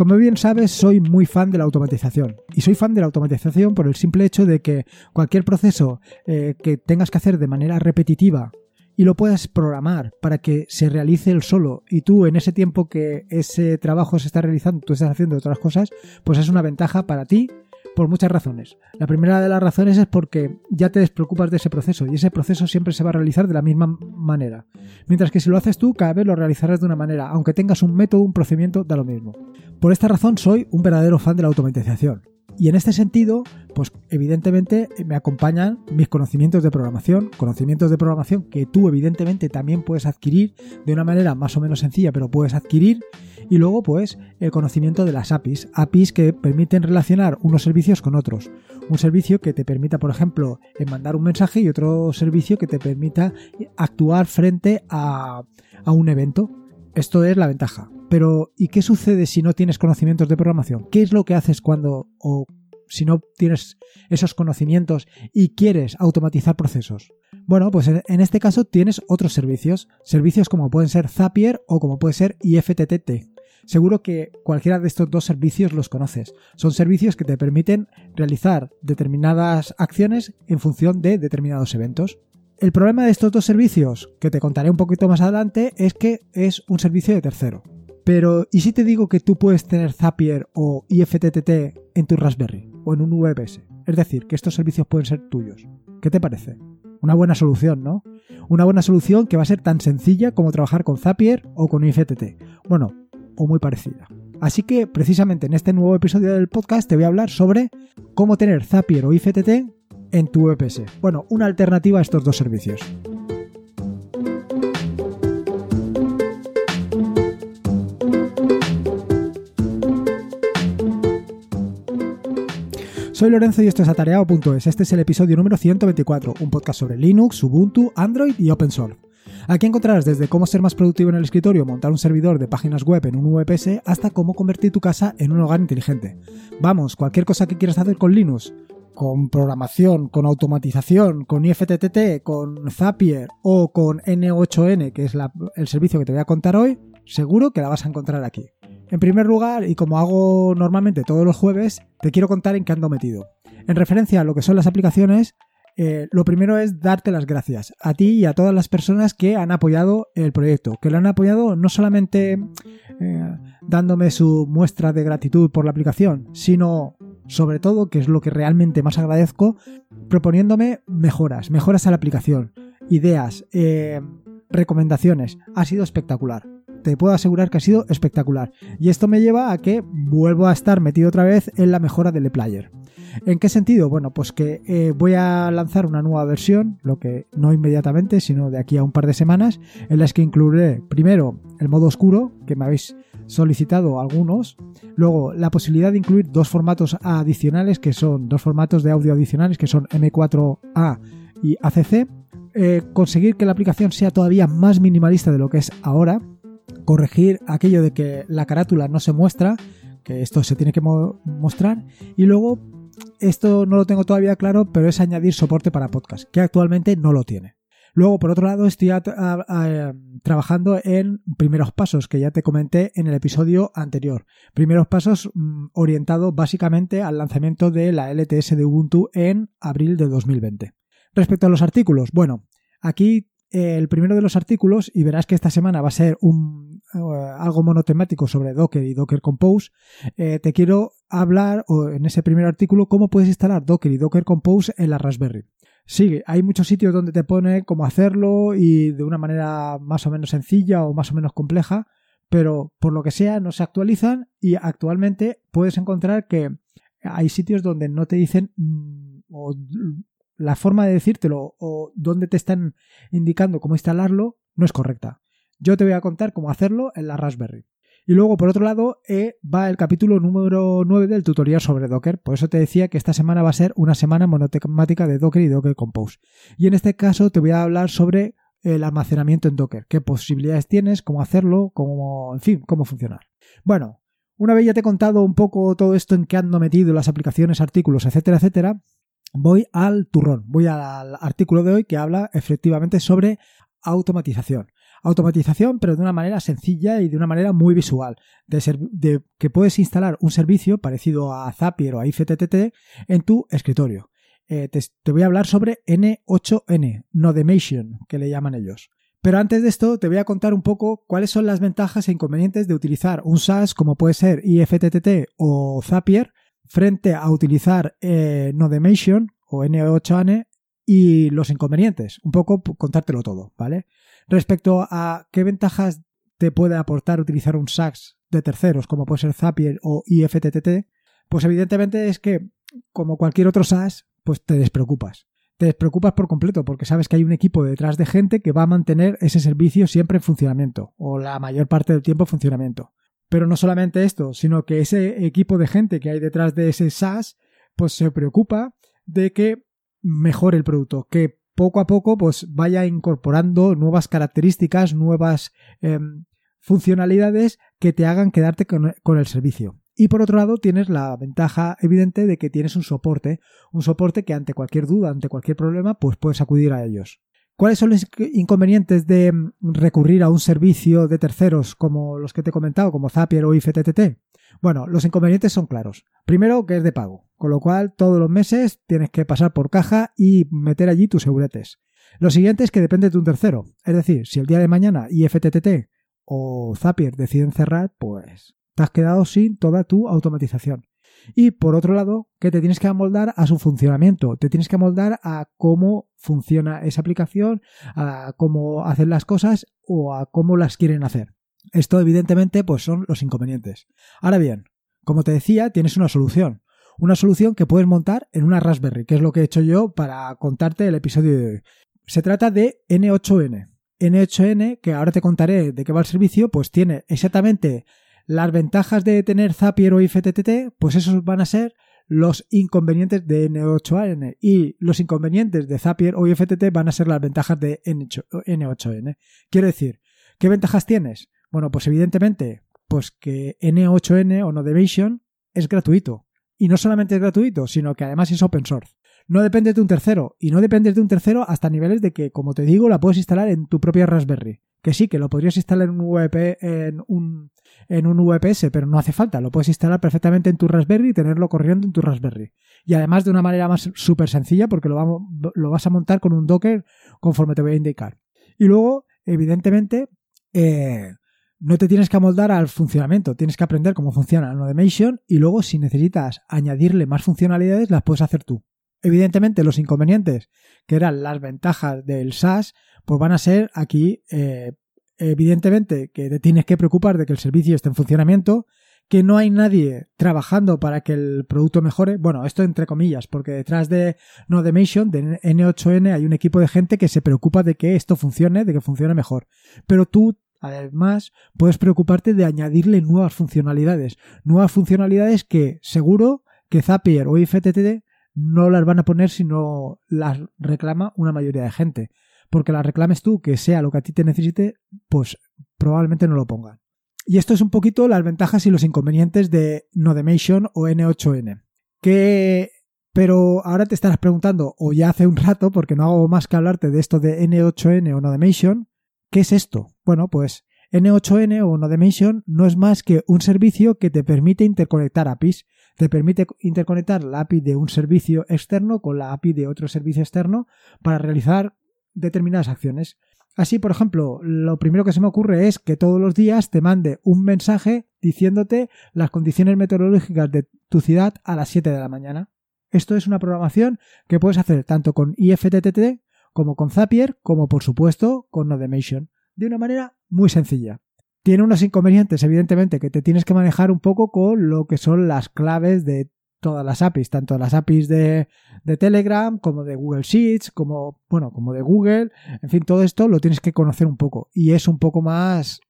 Como bien sabes, soy muy fan de la automatización. Y soy fan de la automatización por el simple hecho de que cualquier proceso eh, que tengas que hacer de manera repetitiva y lo puedas programar para que se realice el solo y tú en ese tiempo que ese trabajo se está realizando, tú estás haciendo otras cosas, pues es una ventaja para ti por muchas razones. La primera de las razones es porque ya te despreocupas de ese proceso y ese proceso siempre se va a realizar de la misma manera. Mientras que si lo haces tú, cada vez lo realizarás de una manera, aunque tengas un método, un procedimiento, da lo mismo. Por esta razón soy un verdadero fan de la automatización. Y en este sentido, pues evidentemente me acompañan mis conocimientos de programación, conocimientos de programación que tú evidentemente también puedes adquirir de una manera más o menos sencilla, pero puedes adquirir. Y luego, pues, el conocimiento de las APIs. APIs que permiten relacionar unos servicios con otros. Un servicio que te permita, por ejemplo, mandar un mensaje y otro servicio que te permita actuar frente a, a un evento. Esto es la ventaja. Pero, ¿y qué sucede si no tienes conocimientos de programación? ¿Qué es lo que haces cuando, o si no tienes esos conocimientos y quieres automatizar procesos? Bueno, pues en este caso tienes otros servicios, servicios como pueden ser Zapier o como puede ser IFTTT. Seguro que cualquiera de estos dos servicios los conoces. Son servicios que te permiten realizar determinadas acciones en función de determinados eventos. El problema de estos dos servicios, que te contaré un poquito más adelante, es que es un servicio de tercero. Pero, ¿y si te digo que tú puedes tener Zapier o IFTTT en tu Raspberry o en un VPS? Es decir, que estos servicios pueden ser tuyos. ¿Qué te parece? Una buena solución, ¿no? Una buena solución que va a ser tan sencilla como trabajar con Zapier o con IFTTT. Bueno, o muy parecida. Así que precisamente en este nuevo episodio del podcast te voy a hablar sobre cómo tener Zapier o IFTTT en tu VPS. Bueno, una alternativa a estos dos servicios. Soy Lorenzo y esto es atareado.es. Este es el episodio número 124, un podcast sobre Linux, Ubuntu, Android y Open Source. Aquí encontrarás desde cómo ser más productivo en el escritorio, montar un servidor de páginas web en un VPS, hasta cómo convertir tu casa en un hogar inteligente. Vamos, cualquier cosa que quieras hacer con Linux, con programación, con automatización, con IFTTT, con Zapier o con N8N, que es el servicio que te voy a contar hoy, seguro que la vas a encontrar aquí. En primer lugar, y como hago normalmente todos los jueves, te quiero contar en qué ando metido. En referencia a lo que son las aplicaciones, eh, lo primero es darte las gracias a ti y a todas las personas que han apoyado el proyecto, que lo han apoyado no solamente eh, dándome su muestra de gratitud por la aplicación, sino sobre todo, que es lo que realmente más agradezco, proponiéndome mejoras, mejoras a la aplicación, ideas, eh, recomendaciones. Ha sido espectacular te puedo asegurar que ha sido espectacular. Y esto me lleva a que vuelvo a estar metido otra vez en la mejora del player. ¿En qué sentido? Bueno, pues que eh, voy a lanzar una nueva versión, lo que no inmediatamente, sino de aquí a un par de semanas, en las que incluiré primero el modo oscuro, que me habéis solicitado algunos, luego la posibilidad de incluir dos formatos adicionales, que son dos formatos de audio adicionales, que son M4A y ACC, eh, conseguir que la aplicación sea todavía más minimalista de lo que es ahora, corregir aquello de que la carátula no se muestra, que esto se tiene que mostrar, y luego esto no lo tengo todavía claro, pero es añadir soporte para podcast, que actualmente no lo tiene. Luego, por otro lado, estoy trabajando en primeros pasos, que ya te comenté en el episodio anterior. Primeros pasos mm, orientados básicamente al lanzamiento de la LTS de Ubuntu en abril de 2020. Respecto a los artículos, bueno, aquí el primero de los artículos, y verás que esta semana va a ser un, eh, algo monotemático sobre Docker y Docker Compose, eh, te quiero hablar o en ese primer artículo cómo puedes instalar Docker y Docker Compose en la Raspberry. Sí, hay muchos sitios donde te pone cómo hacerlo y de una manera más o menos sencilla o más o menos compleja, pero por lo que sea no se actualizan y actualmente puedes encontrar que hay sitios donde no te dicen mm, o la forma de decírtelo o dónde te están indicando cómo instalarlo no es correcta. Yo te voy a contar cómo hacerlo en la Raspberry. Y luego, por otro lado, eh, va el capítulo número 9 del tutorial sobre Docker. Por eso te decía que esta semana va a ser una semana monotemática de Docker y Docker Compose. Y en este caso te voy a hablar sobre el almacenamiento en Docker. ¿Qué posibilidades tienes? ¿Cómo hacerlo? ¿Cómo, en fin, cómo funcionar? Bueno, una vez ya te he contado un poco todo esto en que ando metido, las aplicaciones, artículos, etcétera, etcétera, voy al turrón, voy al artículo de hoy que habla efectivamente sobre automatización. Automatización, pero de una manera sencilla y de una manera muy visual, de, que puedes instalar un servicio parecido a Zapier o a IFTTT en tu escritorio. Eh, te, voy a hablar sobre N8N, Nodemation, que le llaman ellos. Pero antes de esto te voy a contar un poco cuáles son las ventajas e inconvenientes de utilizar un SaaS como puede ser IFTTT o Zapier frente a utilizar eh, Nodemation o N8N y los inconvenientes. Un poco contártelo todo, ¿vale? Respecto a qué ventajas te puede aportar utilizar un SaaS de terceros como puede ser Zapier o IFTTT, pues evidentemente es que como cualquier otro SaaS, pues te despreocupas te despreocupas por completo porque sabes que hay un equipo detrás de gente que va a mantener ese servicio siempre en funcionamiento o la mayor parte del tiempo en funcionamiento. Pero no solamente esto, sino que ese equipo de gente que hay detrás de ese SaaS pues se preocupa de que mejore el producto, que poco a poco pues vaya incorporando nuevas características, nuevas em, funcionalidades que te hagan quedarte con el servicio. Y por otro lado, tienes la ventaja evidente de que tienes un soporte, un soporte que ante cualquier duda, ante cualquier problema, pues puedes acudir a ellos. ¿Cuáles son los inconvenientes de mm, recurrir a un servicio de terceros como los que te he comentado, como Zapier o IFTTT? Bueno, los inconvenientes son claros. Primero, que es de pago, con lo cual todos los meses tienes que pasar por caja y meter allí tus seguretes. Lo siguiente es que depende de un tercero. Es decir, si el día de mañana IFTTT o Zapier deciden cerrar, pues te has quedado sin toda tu automatización. Y por otro lado, que te tienes que amoldar a su funcionamiento, te tienes que amoldar a cómo funciona esa aplicación, a cómo hacen las cosas o a cómo las quieren hacer. Esto evidentemente pues son los inconvenientes. Ahora bien, como te decía, tienes una solución. Una solución que puedes montar en una Raspberry, que es lo que he hecho yo para contarte el episodio de hoy. Se trata de N8N. N8N, que ahora te contaré de qué va el servicio, pues tiene exactamente las ventajas de tener Zapier o IFTTT, pues esos van a ser los inconvenientes de N8N y los inconvenientes de Zapier o IFTTT van a ser las ventajas de N8N. Quiero decir, ¿qué ventajas tienes? Bueno, pues evidentemente, pues que N8N o Nodemation es gratuito. Y no solamente es gratuito, sino que además es open source. No depende de un tercero, y no depende de un tercero hasta niveles de que, como te digo, la puedes instalar en tu propia Raspberry. Que sí, que lo podrías instalar en un, VP, en un en un VPS, pero no hace falta, lo puedes instalar perfectamente en tu Raspberry y tenerlo corriendo en tu Raspberry. Y además de una manera más súper sencilla porque lo, lo, vas a montar con un Docker conforme te voy a indicar. Y luego, evidentemente, eh, no te tienes que amoldar al funcionamiento, tienes que aprender cómo funciona Nodemation y luego si necesitas añadirle más funcionalidades las puedes hacer tú. Evidentemente los inconvenientes, que eran las ventajas del SaaS, pues van a ser aquí eh, evidentemente que te tienes que preocupar de que el servicio esté en funcionamiento, que no hay nadie trabajando para que el producto mejore. Bueno, esto entre comillas, porque detrás de Nodemation, de N8N, hay un equipo de gente que se preocupa de que esto funcione, de que funcione mejor. Pero tú, además, puedes preocuparte de añadirle nuevas funcionalidades. Nuevas funcionalidades que seguro que Zapier o IFTTT no las van a poner si no las reclama una mayoría de gente porque la reclames tú, que sea lo que a ti te necesite, pues probablemente no lo pongan. Y esto es un poquito las ventajas y los inconvenientes de Nodemation o N8N. Que pero ahora te estarás preguntando, o ya hace un rato, porque no hago más que hablarte de esto de N8N o Nodemation, ¿qué es esto? Bueno, pues N8N o Nodemation no es más que un servicio que te permite interconectar APIs. Te permite interconectar la API de un servicio externo con la API de otro servicio externo para realizar determinadas acciones. Así, por ejemplo, lo primero que se me ocurre es que todos los días te mande un mensaje diciéndote las condiciones meteorológicas de tu ciudad a las 7 de la mañana. Esto es una programación que puedes hacer tanto con IFTTT como con Zapier, como por supuesto con Nodemation, de una manera muy sencilla. Tiene unos inconvenientes, evidentemente, que te tienes que manejar un poco con lo que son las claves de todas las APIs, tanto las APIs de, de, Telegram como de Google Sheets, como, bueno, como de Google. En fin, todo esto lo tienes que conocer un poco. Y es un poco más,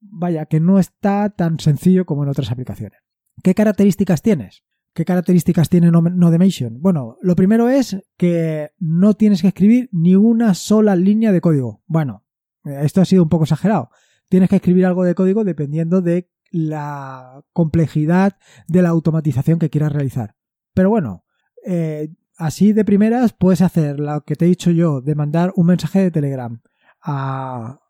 vaya, que no está tan sencillo como en otras aplicaciones. ¿Qué características tienes? ¿Qué características tiene Nodemation? Bueno, lo primero es que no tienes que escribir ni una sola línea de código. Bueno, esto ha sido un poco exagerado. Tienes que escribir algo de código dependiendo de la complejidad de la automatización que quieras realizar. Pero bueno, eh, así de primeras puedes hacer lo que te he dicho yo, de mandar un mensaje de Telegram a,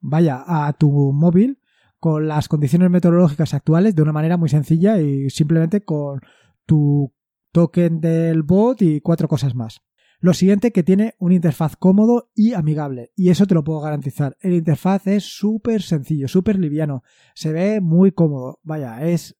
vaya, a tu móvil con las condiciones meteorológicas actuales de una manera muy sencilla y simplemente con tu token del bot y cuatro cosas más. Lo siguiente que tiene un interfaz cómodo y amigable, y eso te lo puedo garantizar. El interfaz es súper sencillo, súper liviano, se ve muy cómodo, vaya, es,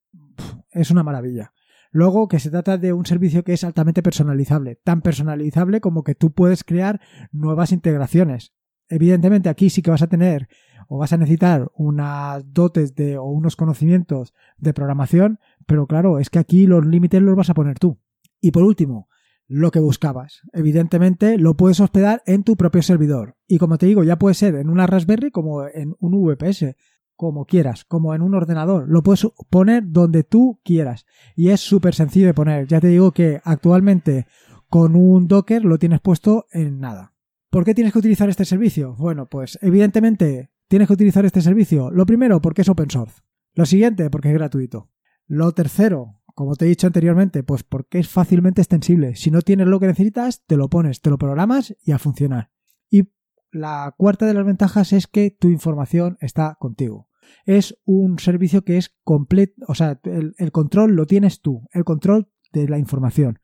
es una maravilla. Luego que se trata de un servicio que es altamente personalizable, tan personalizable como que tú puedes crear nuevas integraciones. Evidentemente aquí sí que vas a tener o vas a necesitar unas dotes de o unos conocimientos de programación, pero claro, es que aquí los límites los vas a poner tú. Y por último, lo que buscabas. Evidentemente lo puedes hospedar en tu propio servidor. Y como te digo, ya puede ser en una Raspberry como en un VPS, como quieras, como en un ordenador. Lo puedes poner donde tú quieras. Y es súper sencillo de poner. Ya te digo que actualmente con un Docker lo tienes puesto en nada. ¿Por qué tienes que utilizar este servicio? Bueno, pues evidentemente tienes que utilizar este servicio. Lo primero, porque es open source. Lo siguiente, porque es gratuito. Lo tercero, como te he dicho anteriormente, pues porque es fácilmente extensible. Si no tienes lo que necesitas, te lo pones, te lo programas y a funcionar. Y la cuarta de las ventajas es que tu información está contigo. Es un servicio que es completo, o sea, el, control lo tienes tú, el control de la información.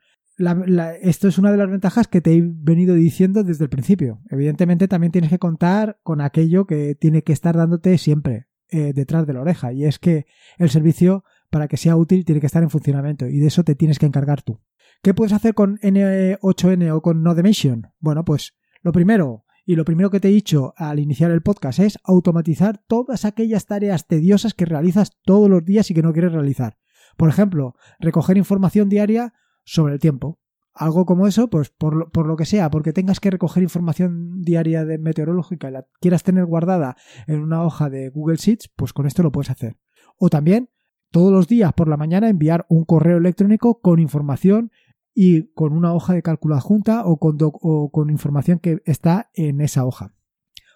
esto es una de las ventajas que te he venido diciendo desde el principio. Evidentemente también tienes que contar con aquello que tiene que estar dándote siempre eh, detrás de la oreja y es que el servicio para que sea útil tiene que estar en funcionamiento y de eso te tienes que encargar tú. ¿Qué puedes hacer con N8N o con Nodemation? Bueno, pues lo primero, y lo primero que te he dicho al iniciar el podcast es automatizar todas aquellas tareas tediosas que realizas todos los días y que no quieres realizar. Por ejemplo, recoger información diaria sobre el tiempo. Algo como eso, pues por lo, por lo que sea, porque tengas que recoger información diaria de meteorológica y la quieras tener guardada en una hoja de Google Sheets, pues con esto lo puedes hacer. O también todos los días por la mañana enviar un correo electrónico con información y con una hoja de cálculo adjunta o con, información que está en esa hoja.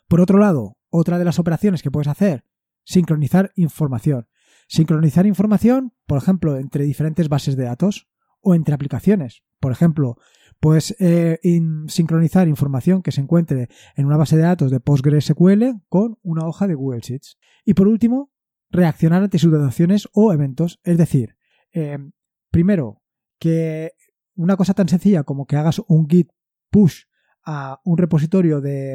Por otro lado, otra de las operaciones que puedes hacer, sincronizar información. Sincronizar información, por ejemplo, entre diferentes bases de datos o entre aplicaciones. Por ejemplo, puedes eh, sincronizar información que se encuentre en una base de datos de PostgreSQL con una hoja de Google Sheets. Y por último, reaccionar ante situaciones o eventos. Es decir, eh, primero, que una cosa tan sencilla como que hagas un git push a un repositorio de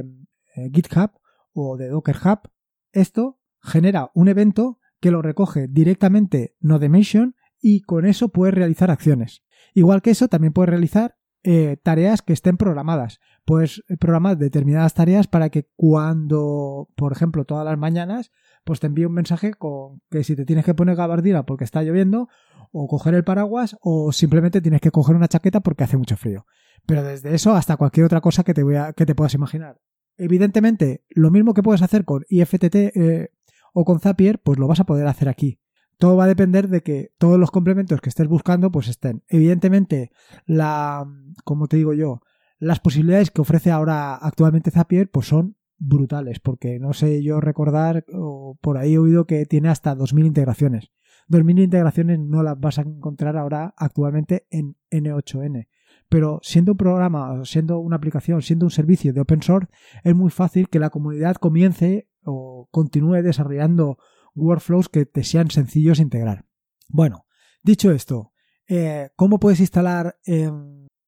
eh, GitHub o de Docker Hub, esto genera un evento que lo recoge directamente Nodemation y con eso puedes realizar acciones. Igual que eso, también puedes realizar eh, tareas que estén programadas. Puedes programar determinadas tareas para que cuando, por ejemplo, todas las mañanas pues te envío un mensaje con que si te tienes que poner gabardina porque está lloviendo, o coger el paraguas, o simplemente tienes que coger una chaqueta porque hace mucho frío. Pero desde eso hasta cualquier otra cosa que te, voy a, que te puedas imaginar. Evidentemente, lo mismo que puedes hacer con IFTT eh, o con Zapier, pues lo vas a poder hacer aquí. Todo va a depender de que todos los complementos que estés buscando, pues estén. Evidentemente, la, como te digo yo, las posibilidades que ofrece ahora actualmente Zapier, pues son brutales, porque no sé yo recordar, o por ahí he oído que tiene hasta 2.000 integraciones. 2.000 integraciones no las vas a encontrar ahora actualmente en N8N. Pero siendo un programa, siendo una aplicación, siendo un servicio de open source, es muy fácil que la comunidad comience o continúe desarrollando workflows que te sean sencillos de integrar. Bueno, dicho esto, eh, ¿cómo puedes instalar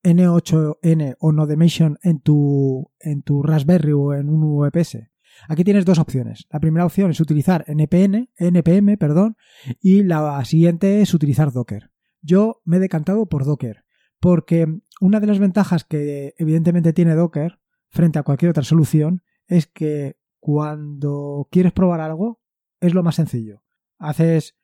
N8N o Nodemation en tu, en tu Raspberry o en un VPS. Aquí tienes dos opciones. La primera opción es utilizar NPN, NPM, perdón, y la siguiente es utilizar Docker. Yo me he decantado por Docker, porque una de las ventajas que evidentemente tiene Docker frente a cualquier otra solución es que cuando quieres probar algo es lo más sencillo. Haces,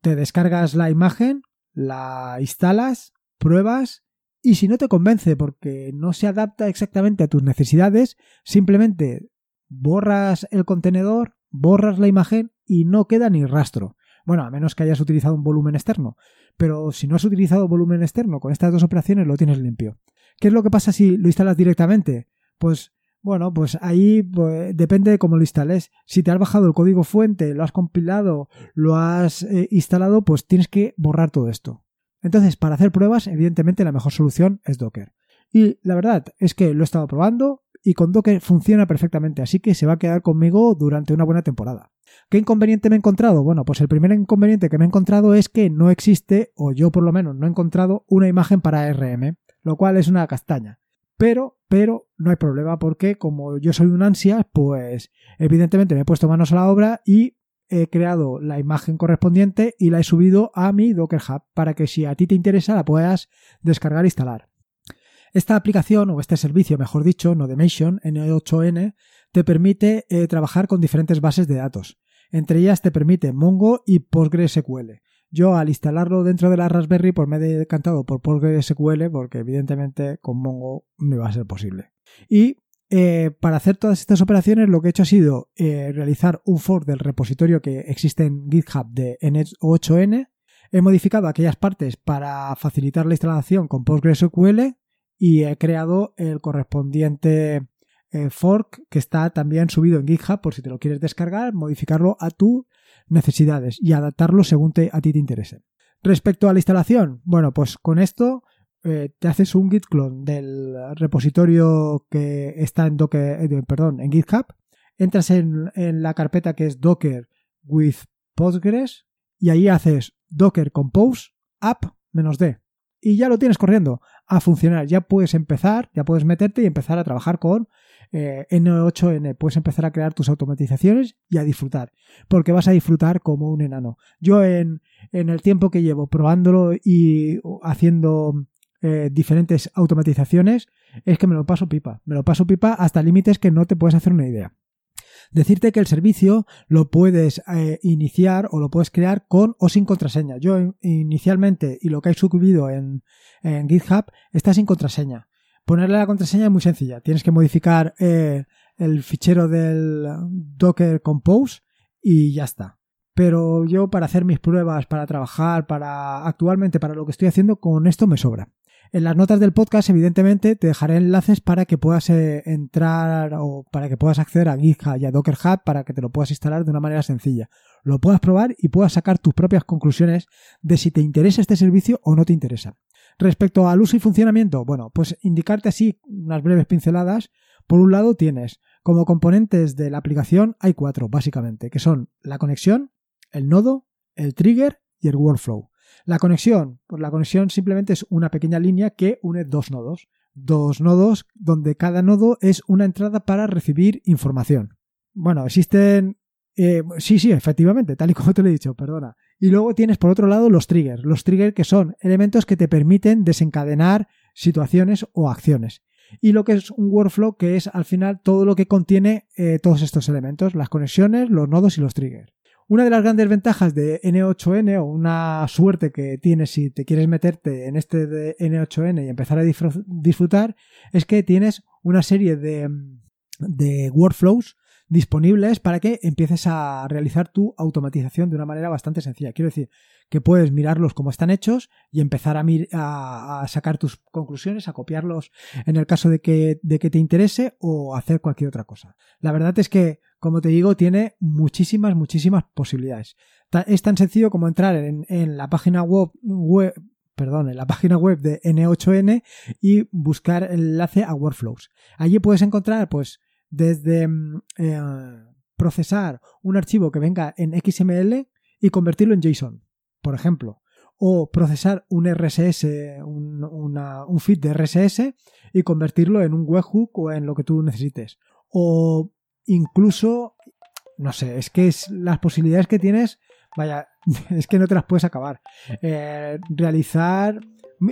te descargas la imagen, la instalas, pruebas y si no te convence porque no se adapta exactamente a tus necesidades, simplemente borras el contenedor, borras la imagen y no queda ni rastro. Bueno, a menos que hayas utilizado un volumen externo. Pero si no has utilizado volumen externo, con estas dos operaciones lo tienes limpio. ¿Qué es lo que pasa si lo instalas directamente? Pues bueno, pues ahí pues, depende de cómo lo instales. Si te has bajado el código fuente, lo has compilado, lo has eh, instalado, pues tienes que borrar todo esto. Entonces, para hacer pruebas, evidentemente la mejor solución es Docker. Y la verdad es que lo he estado probando y con Docker funciona perfectamente, así que se va a quedar conmigo durante una buena temporada. ¿Qué inconveniente me he encontrado? Bueno, pues el primer inconveniente que me he encontrado es que no existe, o yo por lo menos no he encontrado, una imagen para RM, lo cual es una castaña. Pero, pero no hay problema porque como yo soy un ansias, pues evidentemente me he puesto manos a la obra y he creado la imagen correspondiente y la he subido a mi Docker Hub para que si a ti te interesa la puedas descargar e instalar. Esta aplicación o este servicio, mejor dicho, Nodemation N8N, te permite eh, trabajar con diferentes bases de datos. Entre ellas te permite Mongo y PostgreSQL. Yo al instalarlo dentro de la Raspberry pues me he decantado por PostgreSQL porque evidentemente con Mongo no iba a ser posible. Y eh, para hacer todas estas operaciones lo que he hecho ha sido eh, realizar un fork del repositorio que existe en GitHub de N8N. He modificado aquellas partes para facilitar la instalación con PostgreSQL y he creado el correspondiente eh, fork que está también subido en GitHub por si te lo quieres descargar, modificarlo a tus necesidades y adaptarlo según a ti te interese. Respecto a la instalación, bueno, pues con esto eh, te haces un git clone del repositorio que está en Docker, eh, perdón, en GitHub, entras en, en, la carpeta que es Docker with Postgres y ahí haces Docker Compose app "-d" y ya lo tienes corriendo a funcionar. Ya puedes empezar, ya puedes meterte y empezar a trabajar con eh, N8N. Puedes empezar a crear tus automatizaciones y a disfrutar, porque vas a disfrutar como un enano. Yo en, en el tiempo que llevo probándolo y haciendo eh, diferentes automatizaciones, es que me lo paso pipa. Me lo paso pipa hasta límites que no te puedes hacer una idea. Decirte que el servicio lo puedes eh, iniciar o lo puedes crear con o sin contraseña. Yo inicialmente y lo que hay subido en, en GitHub está sin contraseña. Ponerle la contraseña es muy sencilla. Tienes que modificar eh, el fichero del Docker Compose y ya está. Pero yo para hacer mis pruebas, para trabajar, para actualmente para lo que estoy haciendo, con esto me sobra. En las notas del podcast, evidentemente, te dejaré enlaces para que puedas eh, entrar o para que puedas acceder a GitHub y a Docker Hub para que te lo puedas instalar de una manera sencilla. Lo puedas probar y puedas sacar tus propias conclusiones de si te interesa este servicio o no te interesa. Respecto al uso y funcionamiento, bueno, pues indicarte así unas breves pinceladas. Por un lado tienes como componentes de la aplicación hay cuatro, básicamente, que son la conexión, el nodo, el trigger y el workflow. La conexión, pues la conexión simplemente es una pequeña línea que une dos nodos. Dos nodos donde cada nodo es una entrada para recibir información. Bueno, existen... Eh, sí, sí, efectivamente, tal y como te lo he dicho, perdona. Y luego tienes por otro lado los triggers. Los triggers que son elementos que te permiten desencadenar situaciones o acciones. Y lo que es un workflow que es al final todo lo que contiene eh, todos estos elementos, las conexiones, los nodos y los triggers. Una de las grandes ventajas de N8N o una suerte que tienes si te quieres meterte en este de N8N y empezar a disfrutar es que tienes una serie de, de workflows disponibles para que empieces a realizar tu automatización de una manera bastante sencilla. Quiero decir que puedes mirarlos como están hechos y empezar a, a, sacar tus conclusiones, a copiarlos en el caso de que, de que te interese o hacer cualquier otra cosa. La verdad es que, como te digo, tiene muchísimas, muchísimas posibilidades. Es tan sencillo como entrar en, la página web, web perdón, en la página web de N8N y buscar el enlace a Workflows. Allí puedes encontrar, pues, desde mm, eh, procesar un archivo que venga en XML y convertirlo en JSON, por ejemplo, o procesar un RSS, un, un feed de RSS y convertirlo en un webhook o en lo que tú necesites. O incluso, no sé, es que es, las posibilidades que tienes, vaya, es que no te las puedes acabar. Eh, realizar,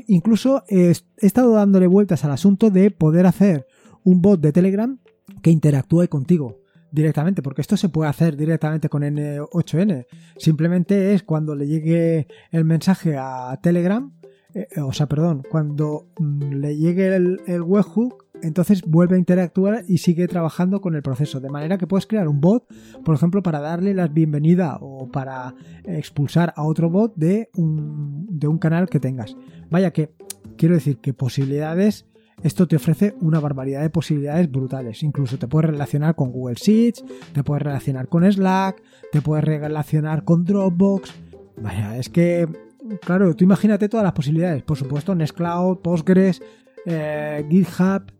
incluso he estado dándole vueltas al asunto de poder hacer un bot de Telegram que interactúe contigo directamente, porque esto se puede hacer directamente con N8N. Simplemente es cuando le llegue el mensaje a Telegram, eh, o sea, perdón, cuando mm, le llegue el, el, webhook, entonces vuelve a interactuar y sigue trabajando con el proceso. De manera que puedes crear un bot, por ejemplo, para darle la bienvenida o para expulsar a otro bot de un, de un canal que tengas. Vaya que, quiero decir que posibilidades esto te ofrece una barbaridad de posibilidades brutales. Incluso te puedes relacionar con Google Sheets, te puedes relacionar con Slack, te puedes relacionar con Dropbox. Vaya, es que, claro, tú imagínate todas las posibilidades. Por supuesto, Nextcloud, Postgres, eh, GitHub.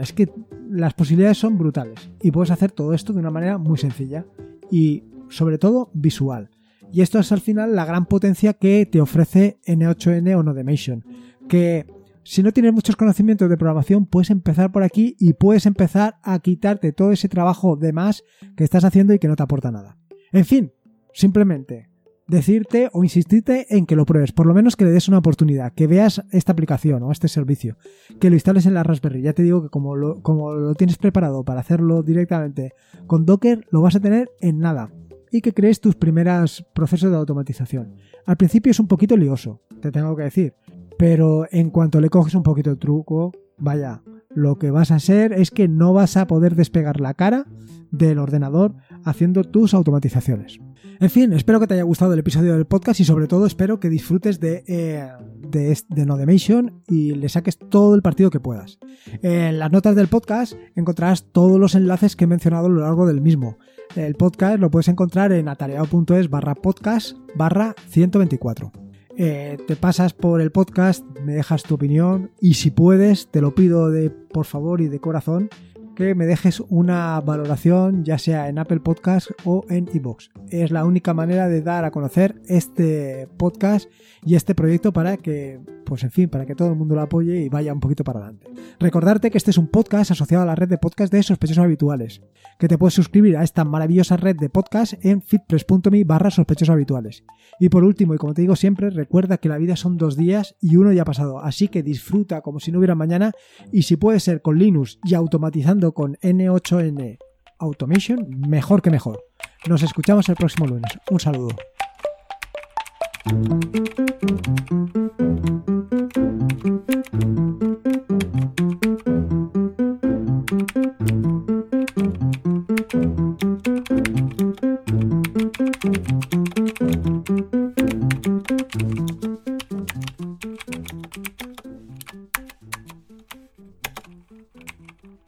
Es que las posibilidades son brutales y puedes hacer todo esto de una manera muy sencilla y sobre todo visual. Y esto es al final la gran potencia que te ofrece N8N o Nodemation, que si no tienes muchos conocimientos de programación, puedes empezar por aquí y puedes empezar a quitarte todo ese trabajo de más que estás haciendo y que no te aporta nada. En fin, simplemente decirte o insistirte en que lo pruebes, por lo menos que le des una oportunidad, que veas esta aplicación o este servicio, que lo instales en la Raspberry. Ya te digo que como lo, como lo tienes preparado para hacerlo directamente con Docker, lo vas a tener en nada. Y que crees tus primeros procesos de automatización. Al principio es un poquito lioso, te tengo que decir, pero en cuanto le coges un poquito el truco, vaya, lo que vas a hacer es que no vas a poder despegar la cara del ordenador haciendo tus automatizaciones. En fin, espero que te haya gustado el episodio del podcast y sobre todo espero que disfrutes de, eh, de, Nodemation y le saques todo el partido que puedas. En las notas del podcast encontrarás todos los enlaces que he mencionado a lo largo del mismo. El podcast lo puedes encontrar en atareado.es barra podcast barra 124. Eh, te pasas por el podcast, me dejas tu opinión y si puedes, te lo pido de por favor y de corazón, que me dejes una valoración ya sea en Apple Podcast o en iBox. Es la única manera de dar a conocer este podcast y este proyecto para que, pues en fin, para que todo el mundo lo apoye y vaya un poquito para adelante. Recordarte que este es un podcast asociado a la red de podcast de sospechosos habituales, que te puedes suscribir a esta maravillosa red de podcast en fitpress.me barra sospechosos habituales. Y por último, y como te digo siempre, recuerda que la vida son dos días y uno ya ha pasado, así que disfruta como si no hubiera mañana y si puede ser con Linux y automatizando con N8N Automation, mejor que mejor. Nos escuchamos el próximo lunes. Un saludo.